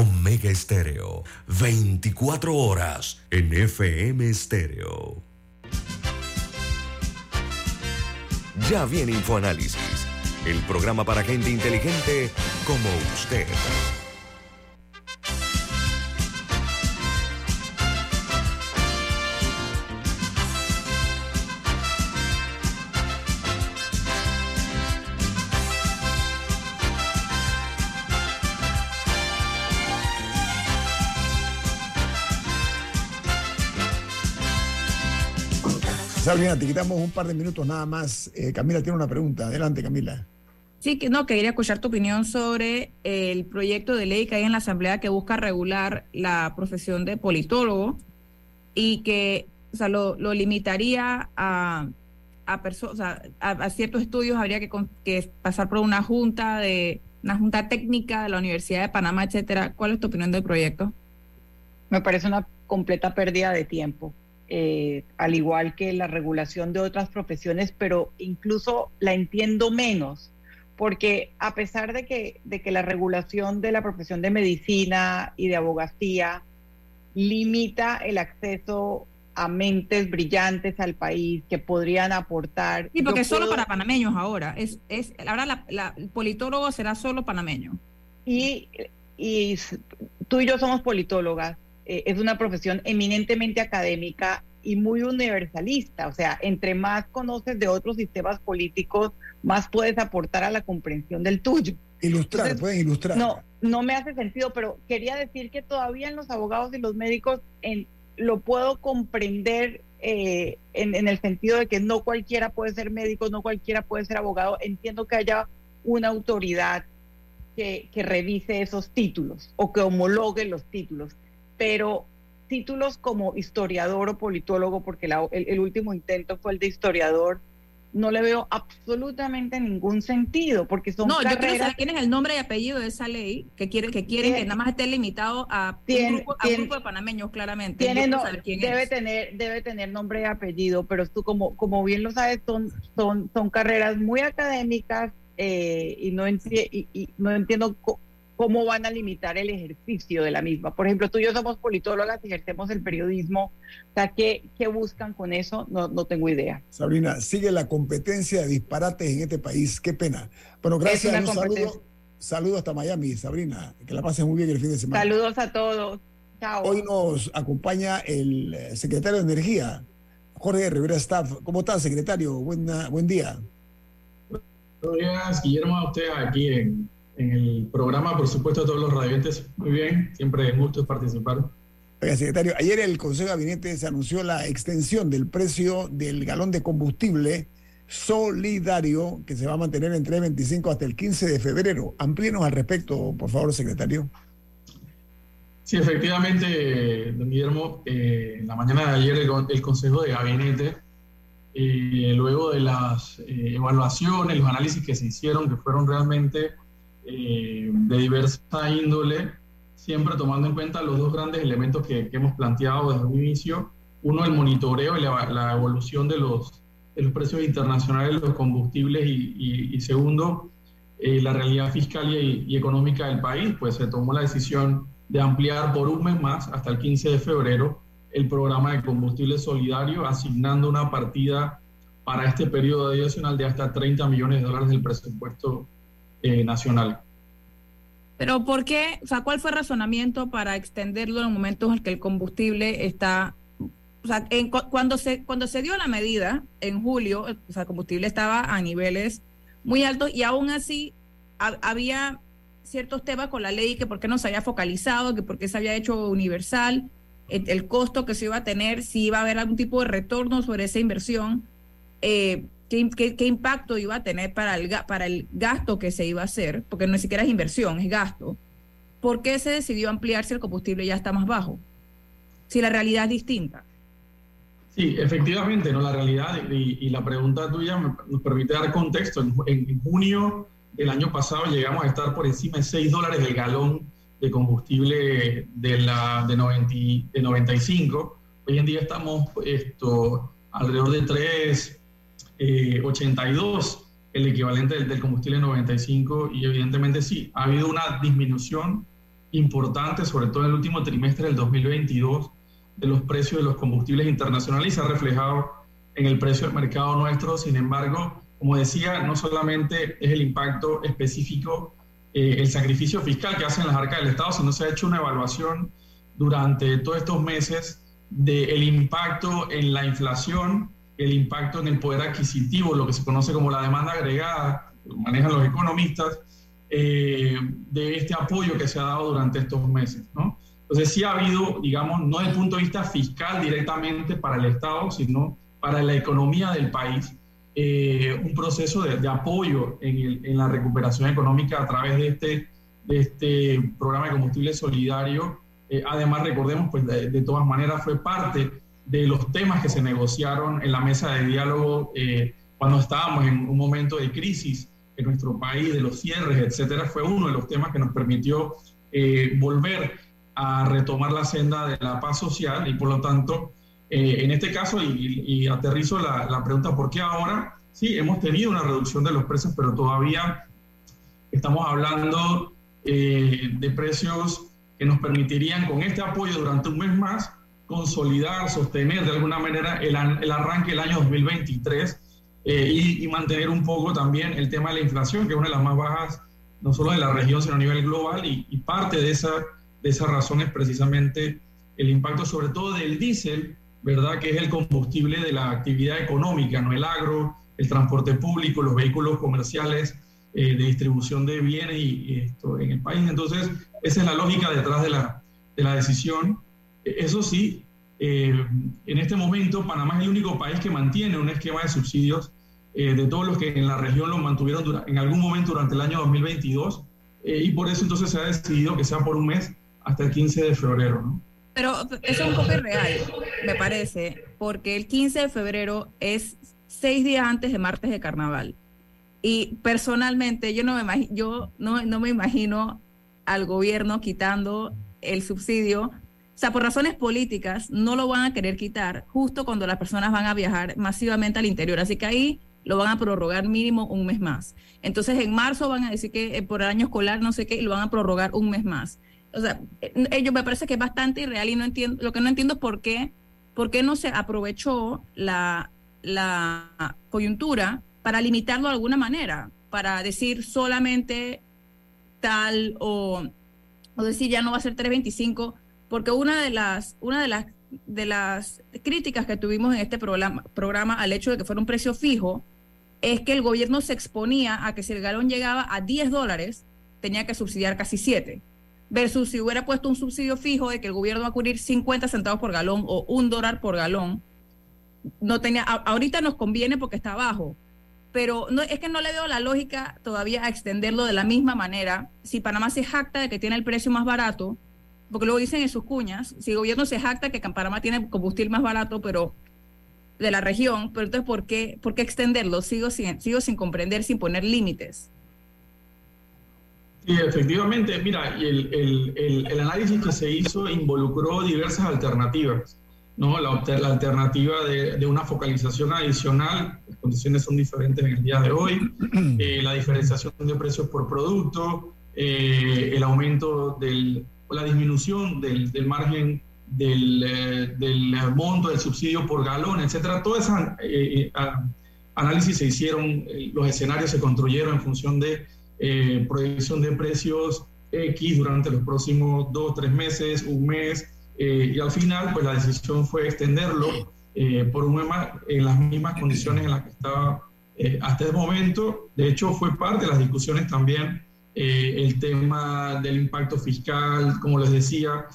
Omega Estéreo, 24 horas en FM Estéreo. Ya viene InfoAnálisis, el programa para gente inteligente como usted. Sabrina, te quitamos un par de minutos nada más. Eh, Camila tiene una pregunta. Adelante, Camila. Sí, que no, quería escuchar tu opinión sobre el proyecto de ley que hay en la Asamblea que busca regular la profesión de politólogo y que o sea, lo, limitaría a, a, o sea, a, ciertos estudios, habría que, que, pasar por una junta de una junta técnica de la Universidad de Panamá, etcétera. ¿Cuál es tu opinión del proyecto? Me parece una completa pérdida de tiempo. Eh, al igual que la regulación de otras profesiones, pero incluso la entiendo menos, porque a pesar de que, de que la regulación de la profesión de medicina y de abogacía limita el acceso a mentes brillantes al país que podrían aportar. Sí, porque es solo para panameños ahora. Es, es, ahora la, el politólogo será solo panameño. Y, y tú y yo somos politólogas. Eh, es una profesión eminentemente académica y muy universalista. O sea, entre más conoces de otros sistemas políticos, más puedes aportar a la comprensión del tuyo. Ilustrar, pueden ilustrar. No, no me hace sentido, pero quería decir que todavía en los abogados y los médicos en, lo puedo comprender eh, en, el sentido de que no cualquiera puede ser médico, no cualquiera puede ser abogado. Entiendo que haya una autoridad que, que revise esos títulos o que homologue los títulos, pero títulos como historiador o politólogo, porque el, último intento fue el de historiador, no le veo absolutamente ningún sentido, porque son No, yo quiero saber quién es el nombre y apellido de esa ley, que quiere que quieren que nada más esté limitado a, un, grupo, de panameños, claramente. Tiene, debe, tener, debe tener nombre y apellido, pero tú, como, como bien lo sabes, son, son, son carreras muy académicas eh, y, no y, y no entiendo cómo van a limitar el ejercicio de la misma. Por ejemplo, tú y yo somos politólogas y ejercemos el periodismo. O sea, ¿qué, buscan con eso? No, no tengo idea. Sabrina, sigue la competencia de disparates en este país. Qué pena. Bueno, gracias. Un saludo, saludo hasta Miami, Sabrina. Que la pasen muy bien el fin de semana. Saludos a todos. Chao. Hoy nos acompaña el eh, secretario de Energía, Jorge Rivera Staff. ¿Cómo está, secretario? Buena, buen día. Buenos días, Guillermo, a usted aquí en en el programa, por supuesto, a todos los radiantes. Muy bien, siempre un gusto participar. Oiga, secretario, ayer el Consejo de Gabinete se anunció la extensión del precio del galón de combustible solidario que se va a mantener entre el 25 hasta el 15 de febrero. Amplíenos al respecto, por favor, secretario. Sí, efectivamente, don Guillermo, eh, en la mañana de ayer el, Consejo de Gabinete, eh, luego de las eh, evaluaciones, los análisis que se hicieron, que fueron realmente eh, de diversa índole, siempre tomando en cuenta los dos grandes elementos que, hemos planteado desde un inicio. Uno, el monitoreo y la, evolución de los, de los, precios internacionales de los combustibles y, segundo, eh, la realidad fiscal y, y, económica del país, pues se tomó la decisión de ampliar por un mes más, hasta el 15 de febrero, el programa de combustible solidario, asignando una partida para este periodo adicional de hasta 30 millones de dólares del presupuesto eh, nacional. Pero ¿por qué? O sea, ¿cuál fue el razonamiento para extenderlo en momentos en que el combustible está... O sea, cuando, se, cuando se dio la medida en julio, o sea, el combustible estaba a niveles muy altos y aún así había ciertos temas con la ley que por qué no se había focalizado, que por qué se había hecho universal, el, el, costo que se iba a tener, si iba a haber algún tipo de retorno sobre esa inversión. Eh, qué, impacto iba a tener para el, para el gasto que se iba a hacer, porque no siquiera es inversión, es gasto. ¿Por qué se decidió ampliar si el combustible ya está más bajo? Si la realidad es distinta. Sí, efectivamente, ¿no? la realidad y, la pregunta tuya nos permite dar contexto. En, junio del año pasado llegamos a estar por encima de 6 dólares el galón de combustible de, la, de, 90, de 95. Hoy en día estamos esto, alrededor de 3, 82 eh, el equivalente del, combustible 95 y evidentemente sí, ha habido una disminución importante, sobre todo en el último trimestre del 2022, de los precios de los combustibles internacionales y se ha reflejado en el precio del mercado nuestro. Sin embargo, como decía, no solamente es el impacto específico, eh, el sacrificio fiscal que hacen las arcas del Estado, sino se ha hecho una evaluación durante todos estos meses del impacto en la inflación el impacto en el poder adquisitivo, lo que se conoce como la demanda agregada, manejan los economistas, eh, de este apoyo que se ha dado durante estos meses. ¿no? Entonces sí ha habido, digamos, no desde el punto de vista fiscal directamente para el Estado, sino para la economía del país, eh, un proceso de, apoyo en, la recuperación económica a través de este, este programa de combustible solidario. Eh, además, recordemos, pues de, todas maneras fue parte de los temas que se negociaron en la mesa de diálogo eh, cuando estábamos en un momento de crisis en nuestro país, de los cierres, etcétera, fue uno de los temas que nos permitió volver a retomar la senda de la paz social y por lo tanto, eh, en este caso, y, aterrizo la, la, pregunta, ¿por qué ahora? Sí, hemos tenido una reducción de los precios, pero todavía estamos hablando eh, de precios que nos permitirían con este apoyo durante un mes más consolidar, sostener de alguna manera el, el arranque del año 2023 eh, y, y, mantener un poco también el tema de la inflación, que es una de las más bajas no solo de la región, sino a nivel global, y, y parte de esa de esas razones precisamente el impacto sobre todo del diésel, ¿verdad? Que es el combustible de la actividad económica, no el agro, el transporte público, los vehículos comerciales eh, de distribución de bienes y, esto en el país. Entonces, esa es la lógica detrás de la, de la decisión. Eso sí, eh, en este momento Panamá es el único país que mantiene un esquema de subsidios eh, de todos los que en la región lo mantuvieron en algún momento durante el año 2022 y por eso entonces se ha decidido que sea por un mes hasta el 15 de febrero, ¿no? Pero eso es un poco irreal, me parece, porque el 15 de febrero es seis días antes de martes de carnaval. Y personalmente yo no me imagino al gobierno quitando el subsidio. O sea, por razones políticas no lo van a querer quitar justo cuando las personas van a viajar masivamente al interior. Así que ahí lo van a prorrogar mínimo un mes más. Entonces en marzo van a decir que eh, por el año escolar no sé qué y lo van a prorrogar un mes más o sea, ellos me parece que es bastante irreal y no entiendo, lo que no entiendo es por qué, por qué no se aprovechó la, la coyuntura para limitarlo de alguna manera, para decir solamente tal o, o decir ya no va a ser 325, porque una de las, una de las de las críticas que tuvimos en este programa, programa al hecho de que fuera un precio fijo es que el gobierno se exponía a que si el galón llegaba a 10 dólares, tenía que subsidiar casi 7 versus si hubiera puesto un subsidio fijo de que el gobierno va a cubrir 50 centavos por galón o un dólar por galón, no tenía, ahorita nos conviene porque está bajo, pero no, es que no le veo la lógica todavía a extenderlo de la misma manera. Si Panamá se jacta de que tiene el precio más barato, porque luego dicen en sus cuñas, si el gobierno se jacta que Panamá tiene combustible más barato, pero de la región, pero entonces ¿por qué, por qué extenderlo? Sigo sin, sigo sin comprender, sin poner límites. Sí, efectivamente, mira, y el, el, el, análisis que se hizo involucró diversas alternativas. ¿no? La, la alternativa de, de, una focalización adicional, las condiciones son diferentes en el día de hoy, eh, la diferenciación de precios por producto, eh, el aumento del, o la disminución del, del margen del, eh, del, monto del subsidio por galón, etcétera. Todo ese análisis se hicieron, los escenarios se construyeron en función de eh, proyección de precios X durante los próximos dos, tres meses, un mes, eh, y al final, pues la decisión fue extenderlo eh, por un mes en las mismas condiciones en las que estaba eh, hasta el momento. De hecho, fue parte de las discusiones también el tema del impacto fiscal, como les decía,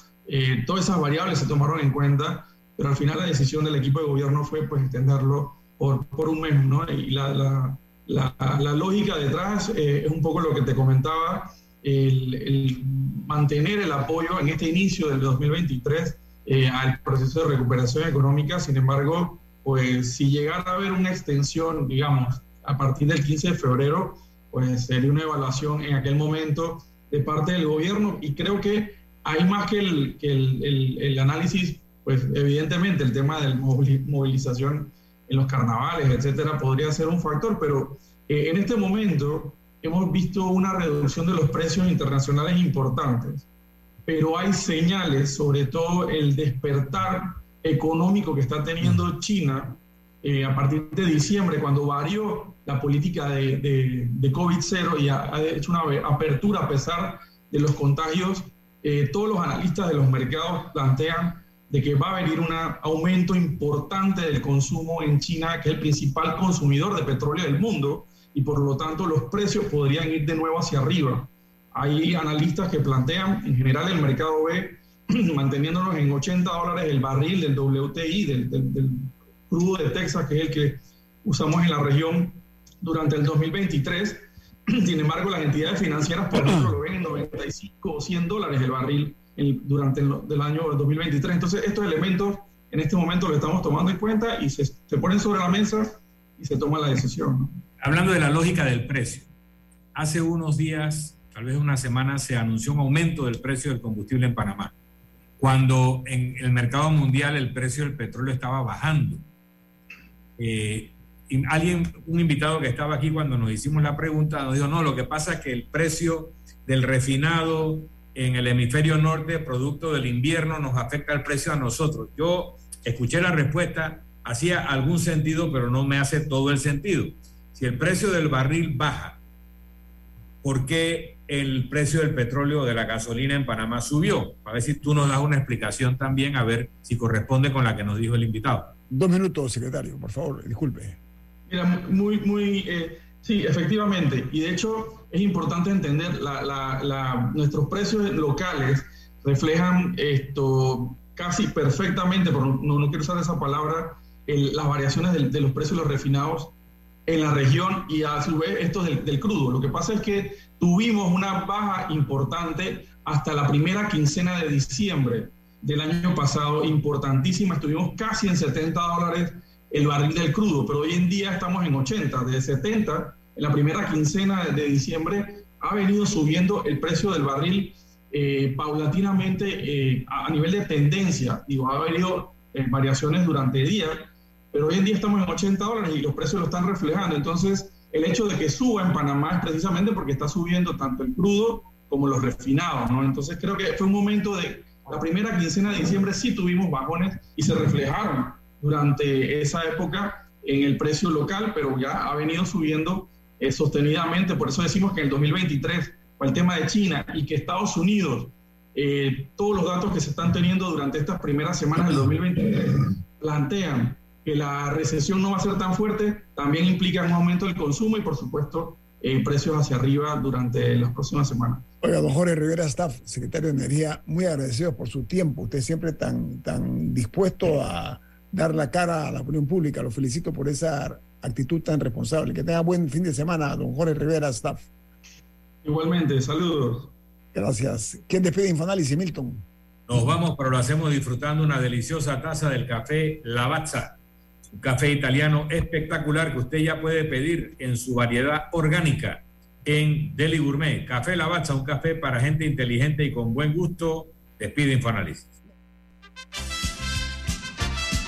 todas esas variables se tomaron en cuenta, pero al final la decisión del equipo de gobierno fue pues extenderlo por, por un mes, ¿no? Y la, la la, lógica detrás eh, es un poco lo que te comentaba, el, mantener el apoyo en este inicio del 2023 eh, al proceso de recuperación económica. Sin embargo, pues si llegara a haber una extensión, digamos, a partir del 15 de febrero, pues sería una evaluación en aquel momento de parte del gobierno. Y creo que hay más que el, que el, el análisis, pues evidentemente el tema de movilización en los carnavales, etcétera, podría ser un factor, pero eh, en este momento hemos visto una reducción de los precios internacionales importantes, pero hay señales, sobre todo el despertar económico que está teniendo China eh, a partir de diciembre, cuando varió la política de, de, COVID-0 y ha, hecho una apertura a pesar de los contagios, eh, todos los analistas de los mercados plantean de que va a venir un aumento importante del consumo en China, que es el principal consumidor de petróleo del mundo, y por lo tanto los precios podrían ir de nuevo hacia arriba. Hay analistas que plantean, en general el mercado ve manteniéndonos en 80 dólares el barril del WTI, del, crudo de Texas, que es el que usamos en la región durante el 2023. Sin embargo, las entidades financieras, por ejemplo, lo ven en 95 o 100 dólares el barril durante el año 2023. Entonces, estos elementos en este momento lo estamos tomando en cuenta y se, se ponen sobre la mesa y se toma la decisión. Hablando de la lógica del precio, hace unos días, tal vez una semana, se anunció un aumento del precio del combustible en Panamá, cuando en el mercado mundial el precio del petróleo estaba bajando. Eh, alguien, un invitado que estaba aquí cuando nos hicimos la pregunta, nos dijo, no, lo que pasa es que el precio del refinado en el hemisferio norte, producto del invierno, nos afecta el precio a nosotros. Yo escuché la respuesta, hacía algún sentido, pero no me hace todo el sentido. Si el precio del barril baja, ¿por qué el precio del petróleo de la gasolina en Panamá subió? A ver si tú nos das una explicación también, a ver si corresponde con la que nos dijo el invitado. Dos minutos, secretario, por favor, disculpe. Mira, muy, muy, eh, sí, efectivamente. Y de hecho, es importante entender, la, nuestros precios locales reflejan esto casi perfectamente, pero no, no quiero usar esa palabra, las variaciones de, los precios de los refinados en la región y a su vez esto del, del crudo. Lo que pasa es que tuvimos una baja importante hasta la primera quincena de diciembre del año pasado, importantísima, estuvimos casi en 70 dólares el barril del crudo, pero hoy en día estamos en 80, de 70 en la primera quincena de diciembre ha venido subiendo el precio del barril eh, paulatinamente eh, a, nivel de tendencia. Digo, ha venido en variaciones durante el día, pero hoy en día estamos en 80 dólares y los precios lo están reflejando. Entonces, el hecho de que suba en Panamá es precisamente porque está subiendo tanto el crudo como los refinados, ¿no? Entonces, creo que fue un momento de la primera quincena de diciembre sí tuvimos bajones y se reflejaron durante esa época en el precio local, pero ya ha venido subiendo eh, sostenidamente. Por eso decimos que en el 2023, con el tema de China y que Estados Unidos, eh, todos los datos que se están teniendo durante estas primeras semanas del 2023 plantean que la recesión no va a ser tan fuerte, también implica un aumento del consumo y, por supuesto, eh, precios hacia arriba durante las próximas semanas. Oiga, don Jorge Rivera Staff, secretario de Energía, muy agradecido por su tiempo. Usted siempre tan, tan dispuesto a dar la cara a la opinión pública. Lo felicito por esa actitud tan responsable. Que tenga buen fin de semana, don Jorge Rivera, staff. Igualmente, saludos. Gracias. ¿Quién despide Infoanálisis, Milton? Nos vamos, pero lo hacemos disfrutando una deliciosa taza del café Lavazza, un café italiano espectacular que usted ya puede pedir en su variedad orgánica en Deli Gourmet. Café Lavazza, un café para gente inteligente y con buen gusto. Despide Infoanálisis.